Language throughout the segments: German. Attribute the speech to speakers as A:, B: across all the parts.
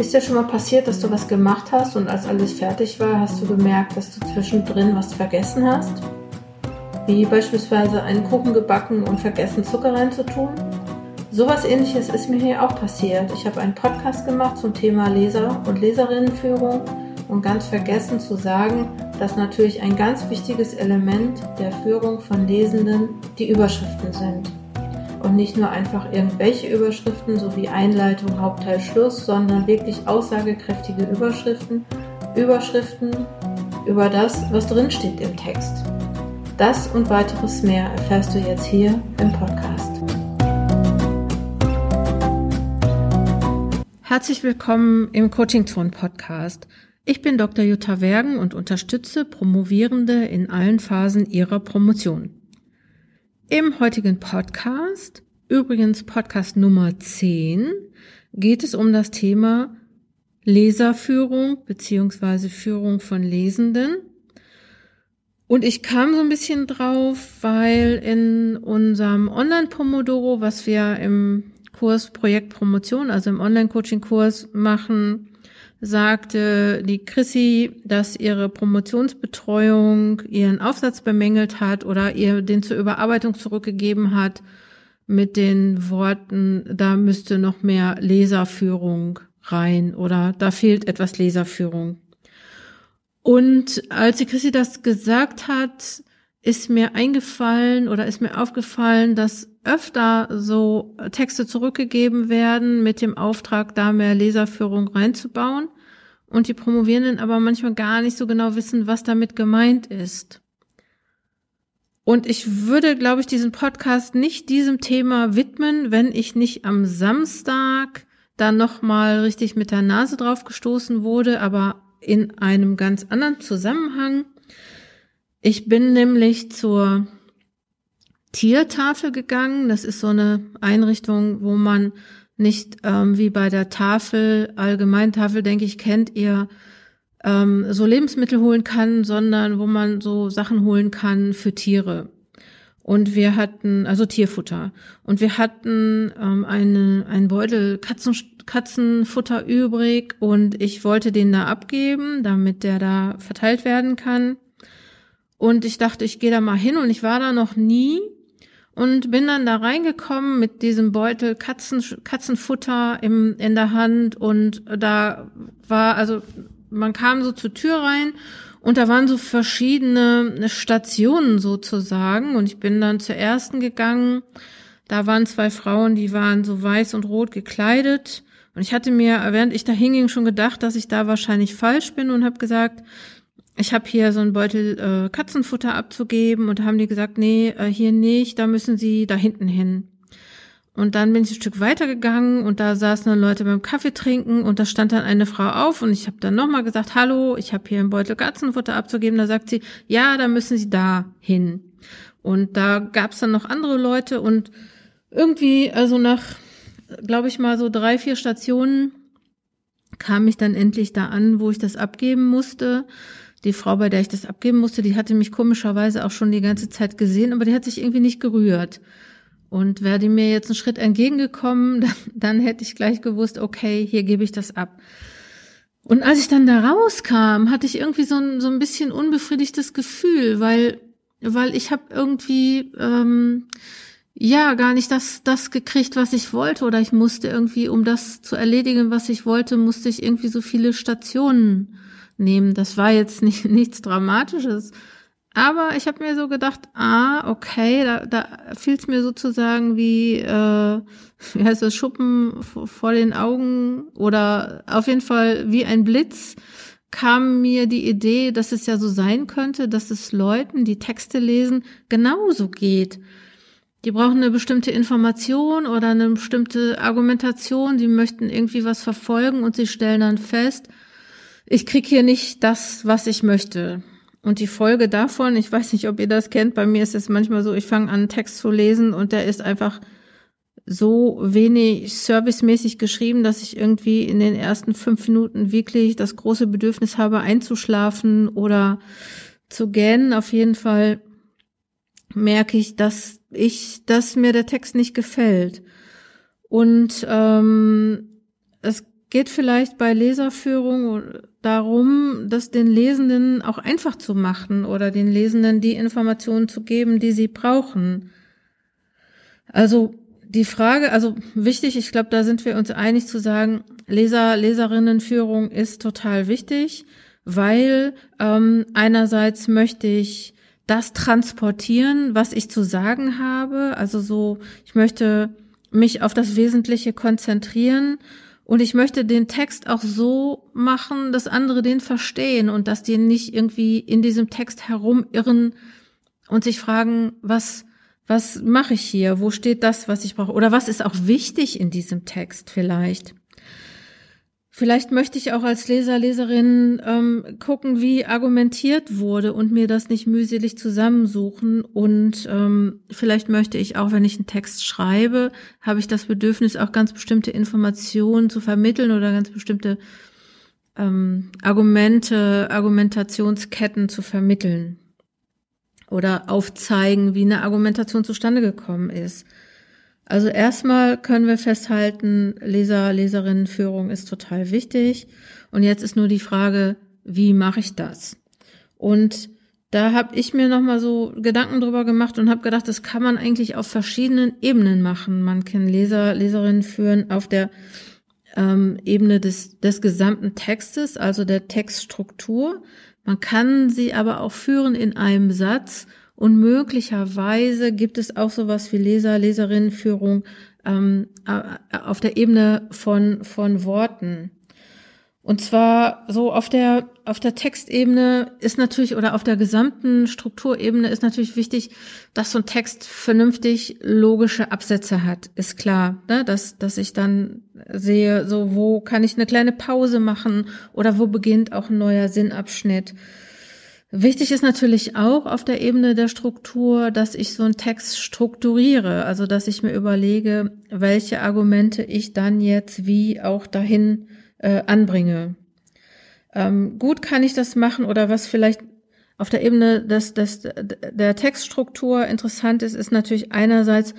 A: Ist dir schon mal passiert, dass du was gemacht hast und als alles fertig war, hast du gemerkt, dass du zwischendrin was vergessen hast? Wie beispielsweise einen Kuchen gebacken und vergessen Zucker reinzutun? Sowas ähnliches ist mir hier auch passiert. Ich habe einen Podcast gemacht zum Thema Leser- und Leserinnenführung und ganz vergessen zu sagen, dass natürlich ein ganz wichtiges Element der Führung von Lesenden die Überschriften sind und nicht nur einfach irgendwelche Überschriften sowie Einleitung, Hauptteil, Schluss, sondern wirklich aussagekräftige Überschriften, Überschriften über das, was drinsteht im Text. Das und weiteres mehr erfährst du jetzt hier im Podcast.
B: Herzlich willkommen im Coaching Zone Podcast. Ich bin Dr. Jutta Wergen und unterstütze Promovierende in allen Phasen ihrer Promotion. Im heutigen Podcast, übrigens Podcast Nummer 10, geht es um das Thema Leserführung beziehungsweise Führung von Lesenden. Und ich kam so ein bisschen drauf, weil in unserem Online-Pomodoro, was wir im Kurs Projekt Promotion, also im Online-Coaching-Kurs machen, sagte die Chrissy, dass ihre Promotionsbetreuung ihren Aufsatz bemängelt hat oder ihr den zur Überarbeitung zurückgegeben hat mit den Worten, da müsste noch mehr Leserführung rein oder da fehlt etwas Leserführung. Und als die Chrissy das gesagt hat, ist mir eingefallen oder ist mir aufgefallen, dass öfter so Texte zurückgegeben werden mit dem Auftrag, da mehr Leserführung reinzubauen und die Promovierenden aber manchmal gar nicht so genau wissen, was damit gemeint ist. Und ich würde, glaube ich, diesen Podcast nicht diesem Thema widmen, wenn ich nicht am Samstag da nochmal richtig mit der Nase drauf gestoßen wurde, aber in einem ganz anderen Zusammenhang. Ich bin nämlich zur Tiertafel gegangen. Das ist so eine Einrichtung, wo man nicht ähm, wie bei der Tafel, Allgemeintafel, denke ich, kennt ihr, ähm, so Lebensmittel holen kann, sondern wo man so Sachen holen kann für Tiere. Und wir hatten, also Tierfutter. Und wir hatten ähm, eine, einen Beutel Katzen, Katzenfutter übrig und ich wollte den da abgeben, damit der da verteilt werden kann. Und ich dachte, ich gehe da mal hin und ich war da noch nie und bin dann da reingekommen mit diesem Beutel Katzen, Katzenfutter im, in der Hand und da war, also man kam so zur Tür rein und da waren so verschiedene Stationen sozusagen und ich bin dann zur ersten gegangen. Da waren zwei Frauen, die waren so weiß und rot gekleidet und ich hatte mir, während ich da hinging, schon gedacht, dass ich da wahrscheinlich falsch bin und habe gesagt, ich habe hier so einen Beutel äh, Katzenfutter abzugeben und haben die gesagt, nee, äh, hier nicht, da müssen sie da hinten hin. Und dann bin ich ein Stück weitergegangen und da saßen dann Leute beim Kaffee trinken und da stand dann eine Frau auf und ich habe dann nochmal gesagt, hallo, ich habe hier einen Beutel Katzenfutter abzugeben. Da sagt sie, ja, da müssen Sie da hin. Und da gab's dann noch andere Leute und irgendwie, also nach, glaube ich mal, so drei, vier Stationen kam ich dann endlich da an, wo ich das abgeben musste die Frau, bei der ich das abgeben musste, die hatte mich komischerweise auch schon die ganze Zeit gesehen, aber die hat sich irgendwie nicht gerührt. Und wäre die mir jetzt einen Schritt entgegengekommen, dann, dann hätte ich gleich gewusst, okay, hier gebe ich das ab. Und als ich dann da rauskam, hatte ich irgendwie so ein, so ein bisschen unbefriedigtes Gefühl, weil, weil ich habe irgendwie ähm, ja gar nicht das, das gekriegt, was ich wollte, oder ich musste irgendwie, um das zu erledigen, was ich wollte, musste ich irgendwie so viele Stationen nehmen. Das war jetzt nicht nichts Dramatisches. Aber ich habe mir so gedacht, ah, okay, da, da fiel es mir sozusagen wie, äh, wie heißt das, Schuppen vor den Augen oder auf jeden Fall wie ein Blitz kam mir die Idee, dass es ja so sein könnte, dass es Leuten, die Texte lesen, genauso geht. Die brauchen eine bestimmte Information oder eine bestimmte Argumentation, die möchten irgendwie was verfolgen und sie stellen dann fest, ich krieg hier nicht das, was ich möchte. Und die Folge davon, ich weiß nicht, ob ihr das kennt, bei mir ist es manchmal so, ich fange an, einen Text zu lesen und der ist einfach so wenig servicemäßig geschrieben, dass ich irgendwie in den ersten fünf Minuten wirklich das große Bedürfnis habe, einzuschlafen oder zu gähnen. Auf jeden Fall merke ich, dass ich, dass mir der Text nicht gefällt. Und ähm, geht vielleicht bei Leserführung darum, das den Lesenden auch einfach zu machen oder den Lesenden die Informationen zu geben, die sie brauchen. Also die Frage, also wichtig, ich glaube, da sind wir uns einig zu sagen, Leser, Leserinnenführung ist total wichtig, weil ähm, einerseits möchte ich das transportieren, was ich zu sagen habe. Also so, ich möchte mich auf das Wesentliche konzentrieren und ich möchte den Text auch so machen, dass andere den verstehen und dass die nicht irgendwie in diesem Text herumirren und sich fragen, was, was mache ich hier? Wo steht das, was ich brauche? Oder was ist auch wichtig in diesem Text vielleicht? Vielleicht möchte ich auch als Leser, Leserin ähm, gucken, wie argumentiert wurde und mir das nicht mühselig zusammensuchen. Und ähm, vielleicht möchte ich auch, wenn ich einen Text schreibe, habe ich das Bedürfnis, auch ganz bestimmte Informationen zu vermitteln oder ganz bestimmte ähm, Argumente, Argumentationsketten zu vermitteln oder aufzeigen, wie eine Argumentation zustande gekommen ist. Also erstmal können wir festhalten, Leser, Leserinnenführung ist total wichtig. Und jetzt ist nur die Frage, wie mache ich das? Und da habe ich mir nochmal so Gedanken drüber gemacht und habe gedacht, das kann man eigentlich auf verschiedenen Ebenen machen. Man kann Leser, Leserinnen führen auf der ähm, Ebene des, des gesamten Textes, also der Textstruktur. Man kann sie aber auch führen in einem Satz und möglicherweise gibt es auch sowas wie Leser, Leserinnenführung ähm, auf der Ebene von, von Worten. Und zwar so auf der, auf der Textebene ist natürlich oder auf der gesamten Strukturebene ist natürlich wichtig, dass so ein Text vernünftig logische Absätze hat. Ist klar, ne? dass, dass ich dann sehe, so wo kann ich eine kleine Pause machen oder wo beginnt auch ein neuer Sinnabschnitt. Wichtig ist natürlich auch auf der Ebene der Struktur, dass ich so einen Text strukturiere, also dass ich mir überlege, welche Argumente ich dann jetzt wie auch dahin äh, anbringe. Ähm, gut kann ich das machen oder was vielleicht auf der Ebene des, des, der Textstruktur interessant ist, ist natürlich einerseits,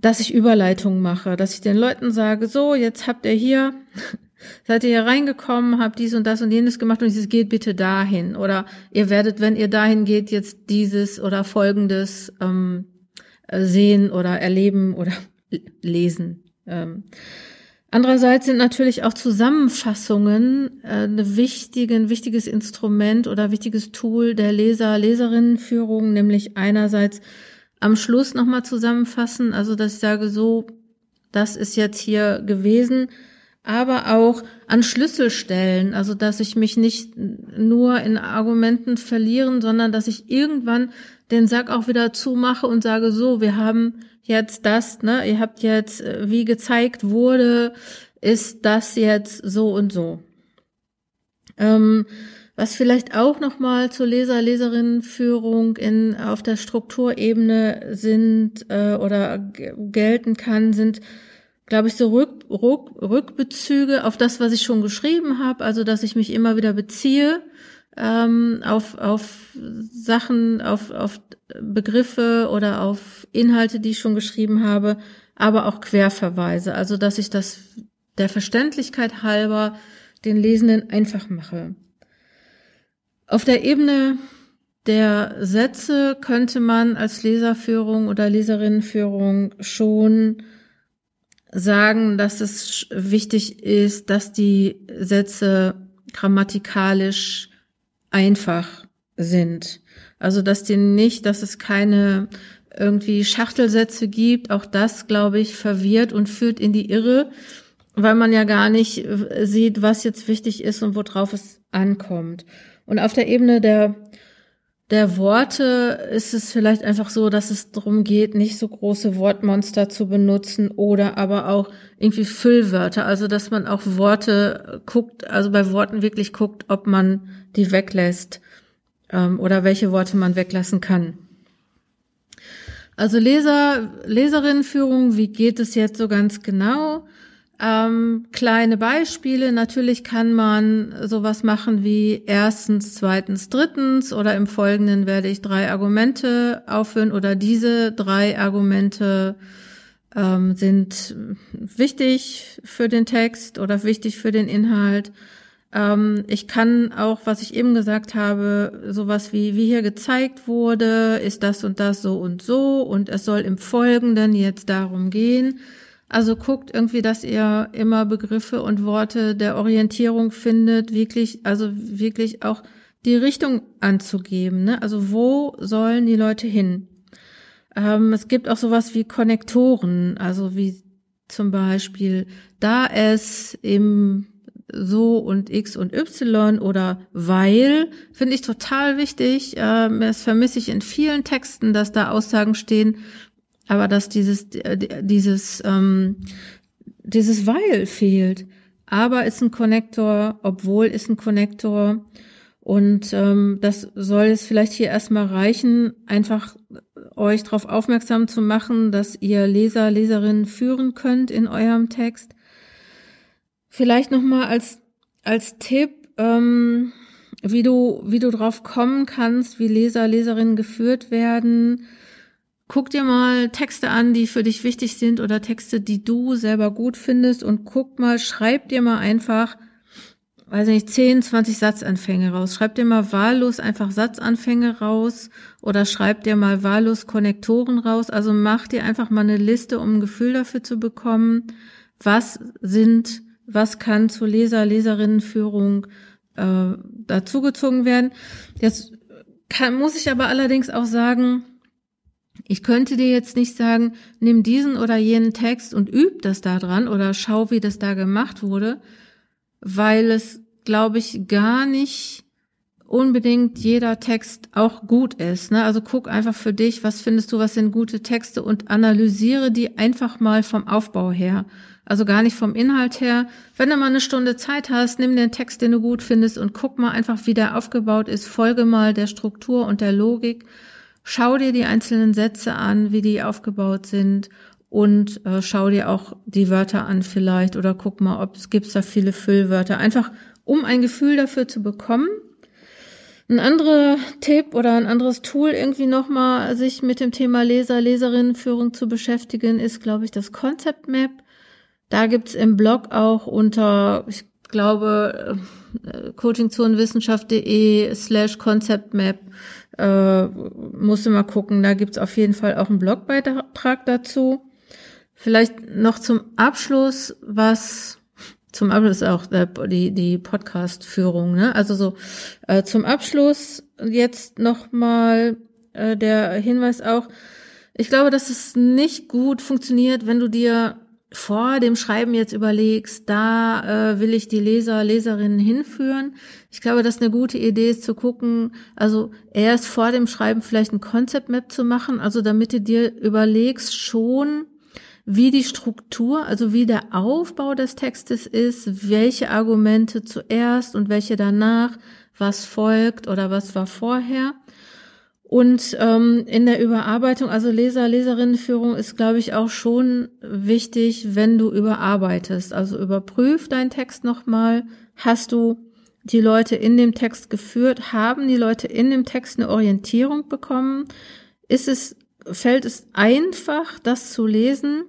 B: dass ich Überleitungen mache, dass ich den Leuten sage, so, jetzt habt ihr hier Seid ihr hier reingekommen, habt dies und das und jenes gemacht und dieses geht bitte dahin. Oder ihr werdet, wenn ihr dahin geht, jetzt dieses oder folgendes ähm, äh, sehen oder erleben oder lesen. Ähm. Andererseits sind natürlich auch Zusammenfassungen äh, eine wichtige, ein wichtiges Instrument oder wichtiges Tool der Leser, Leserinnenführung, nämlich einerseits am Schluss nochmal zusammenfassen, also dass ich sage, so, das ist jetzt hier gewesen, aber auch an Schlüsselstellen, also dass ich mich nicht nur in Argumenten verlieren, sondern dass ich irgendwann den Sack auch wieder zumache und sage, so, wir haben jetzt das, ne, ihr habt jetzt, äh, wie gezeigt wurde, ist das jetzt so und so. Ähm, was vielleicht auch nochmal zur Leser, Leserinnenführung in, auf der Strukturebene sind äh, oder gelten kann, sind glaube ich, so Rück, Rück, Rückbezüge auf das, was ich schon geschrieben habe, also dass ich mich immer wieder beziehe ähm, auf, auf Sachen, auf, auf Begriffe oder auf Inhalte, die ich schon geschrieben habe, aber auch Querverweise, also dass ich das der Verständlichkeit halber den Lesenden einfach mache. Auf der Ebene der Sätze könnte man als Leserführung oder Leserinnenführung schon sagen, dass es wichtig ist, dass die Sätze grammatikalisch einfach sind. Also, dass die nicht, dass es keine irgendwie Schachtelsätze gibt. Auch das, glaube ich, verwirrt und führt in die Irre, weil man ja gar nicht sieht, was jetzt wichtig ist und worauf es ankommt. Und auf der Ebene der der Worte ist es vielleicht einfach so, dass es darum geht, nicht so große Wortmonster zu benutzen oder aber auch irgendwie Füllwörter. Also, dass man auch Worte guckt, also bei Worten wirklich guckt, ob man die weglässt ähm, oder welche Worte man weglassen kann. Also Leser, Leserinnenführung, wie geht es jetzt so ganz genau? Ähm, kleine Beispiele. Natürlich kann man sowas machen wie erstens, zweitens, drittens oder im Folgenden werde ich drei Argumente aufführen oder diese drei Argumente ähm, sind wichtig für den Text oder wichtig für den Inhalt. Ähm, ich kann auch, was ich eben gesagt habe, sowas wie, wie hier gezeigt wurde, ist das und das so und so und es soll im Folgenden jetzt darum gehen. Also guckt irgendwie, dass ihr immer Begriffe und Worte der Orientierung findet, wirklich, also wirklich auch die Richtung anzugeben. Ne? Also wo sollen die Leute hin? Ähm, es gibt auch sowas wie Konnektoren, also wie zum Beispiel, da es im so und X und Y oder weil, finde ich total wichtig. Ähm, das vermisse ich in vielen Texten, dass da Aussagen stehen, aber dass dieses, dieses, ähm, dieses weil fehlt. Aber ist ein Konnektor, obwohl ist ein Konnektor. Und ähm, das soll es vielleicht hier erstmal reichen, einfach euch darauf aufmerksam zu machen, dass ihr Leser, Leserinnen führen könnt in eurem Text. Vielleicht nochmal als, als Tipp, ähm, wie du, wie du drauf kommen kannst, wie Leser, Leserinnen geführt werden. Guck dir mal Texte an, die für dich wichtig sind oder Texte, die du selber gut findest und guck mal, schreib dir mal einfach, weiß nicht, 10, 20 Satzanfänge raus. Schreib dir mal wahllos einfach Satzanfänge raus oder schreib dir mal wahllos Konnektoren raus. Also mach dir einfach mal eine Liste, um ein Gefühl dafür zu bekommen, was sind was kann zur Leser, Leserinnenführung äh, dazugezogen werden. Jetzt kann, muss ich aber allerdings auch sagen, ich könnte dir jetzt nicht sagen, nimm diesen oder jenen Text und üb das da dran oder schau, wie das da gemacht wurde, weil es, glaube ich, gar nicht unbedingt jeder Text auch gut ist. Ne? Also guck einfach für dich, was findest du, was sind gute Texte und analysiere die einfach mal vom Aufbau her. Also gar nicht vom Inhalt her. Wenn du mal eine Stunde Zeit hast, nimm den Text, den du gut findest und guck mal einfach, wie der aufgebaut ist. Folge mal der Struktur und der Logik. Schau dir die einzelnen Sätze an, wie die aufgebaut sind und äh, schau dir auch die Wörter an vielleicht oder guck mal, ob es gibt da viele Füllwörter. Einfach um ein Gefühl dafür zu bekommen. Ein anderer Tipp oder ein anderes Tool irgendwie nochmal sich mit dem Thema Leser, Leserinnenführung zu beschäftigen, ist, glaube ich, das Concept Map. Da gibt's im Blog auch unter, ich glaube, äh, coachingzonenwissenschaft.de slash conceptmap äh, musst du mal gucken. Da gibt's auf jeden Fall auch einen Blogbeitrag dazu. Vielleicht noch zum Abschluss, was zum Abschluss auch die, die Podcast-Führung, ne? Also so äh, zum Abschluss jetzt nochmal äh, der Hinweis auch, ich glaube, dass es nicht gut funktioniert, wenn du dir vor dem Schreiben jetzt überlegst, da äh, will ich die Leser, Leserinnen hinführen. Ich glaube, dass eine gute Idee ist zu gucken, also erst vor dem Schreiben vielleicht ein Concept Map zu machen, also damit du dir überlegst schon, wie die Struktur, also wie der Aufbau des Textes ist, welche Argumente zuerst und welche danach, was folgt oder was war vorher. Und ähm, in der Überarbeitung, also Leser, Leserinnenführung ist, glaube ich, auch schon wichtig, wenn du überarbeitest. Also überprüf deinen Text nochmal. Hast du die Leute in dem Text geführt? Haben die Leute in dem Text eine Orientierung bekommen? Ist es, fällt es einfach, das zu lesen?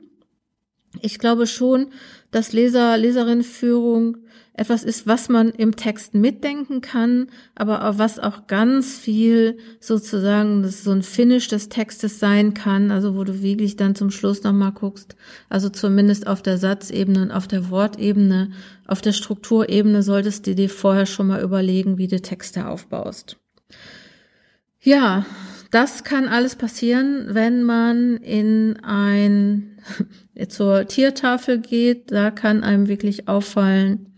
B: Ich glaube schon, dass Leser, Leserinnenführung etwas ist, was man im Text mitdenken kann, aber was auch ganz viel sozusagen so ein Finish des Textes sein kann, also wo du wirklich dann zum Schluss nochmal guckst, also zumindest auf der Satzebene und auf der Wortebene, auf der Strukturebene solltest du dir vorher schon mal überlegen, wie du Texte aufbaust. Ja, das kann alles passieren, wenn man in ein zur Tiertafel geht. Da kann einem wirklich auffallen,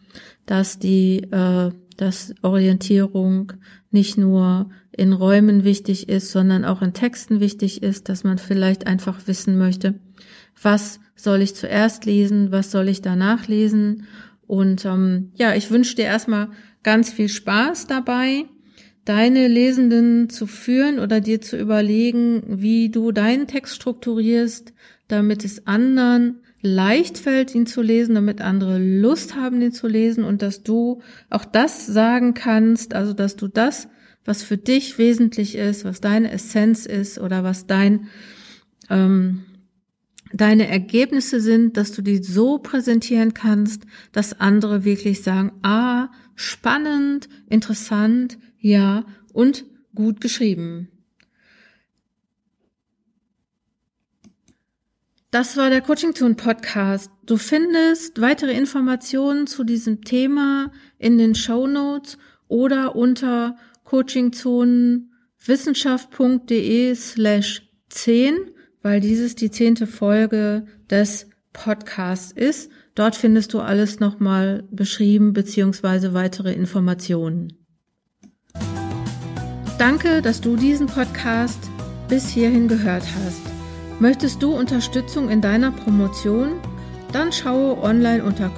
B: dass die äh, dass Orientierung nicht nur in Räumen wichtig ist, sondern auch in Texten wichtig ist, dass man vielleicht einfach wissen möchte, was soll ich zuerst lesen, was soll ich danach lesen. Und ähm, ja, ich wünsche dir erstmal ganz viel Spaß dabei, deine Lesenden zu führen oder dir zu überlegen, wie du deinen Text strukturierst, damit es anderen leicht fällt, ihn zu lesen, damit andere Lust haben, ihn zu lesen und dass du auch das sagen kannst, also dass du das, was für dich wesentlich ist, was deine Essenz ist oder was dein, ähm, deine Ergebnisse sind, dass du die so präsentieren kannst, dass andere wirklich sagen, ah, spannend, interessant, ja und gut geschrieben. Das war der Coaching Zone Podcast. Du findest weitere Informationen zu diesem Thema in den Show Notes oder unter coachingzonenwissenschaft.de slash 10, weil dieses die zehnte Folge des Podcasts ist. Dort findest du alles nochmal beschrieben beziehungsweise weitere Informationen. Danke, dass du diesen Podcast bis hierhin gehört hast. Möchtest du Unterstützung in deiner Promotion? Dann schaue online unter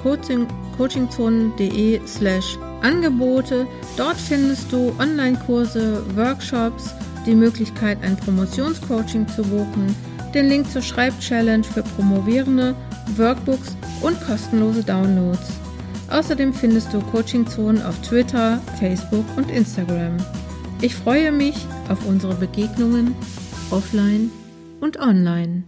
B: coachingzonen.de slash Angebote. Dort findest du Online-Kurse, Workshops, die Möglichkeit, ein Promotionscoaching zu buchen, den Link zur Schreibchallenge für Promovierende, Workbooks und kostenlose Downloads. Außerdem findest du Coachingzonen auf Twitter, Facebook und Instagram. Ich freue mich auf unsere Begegnungen offline und online.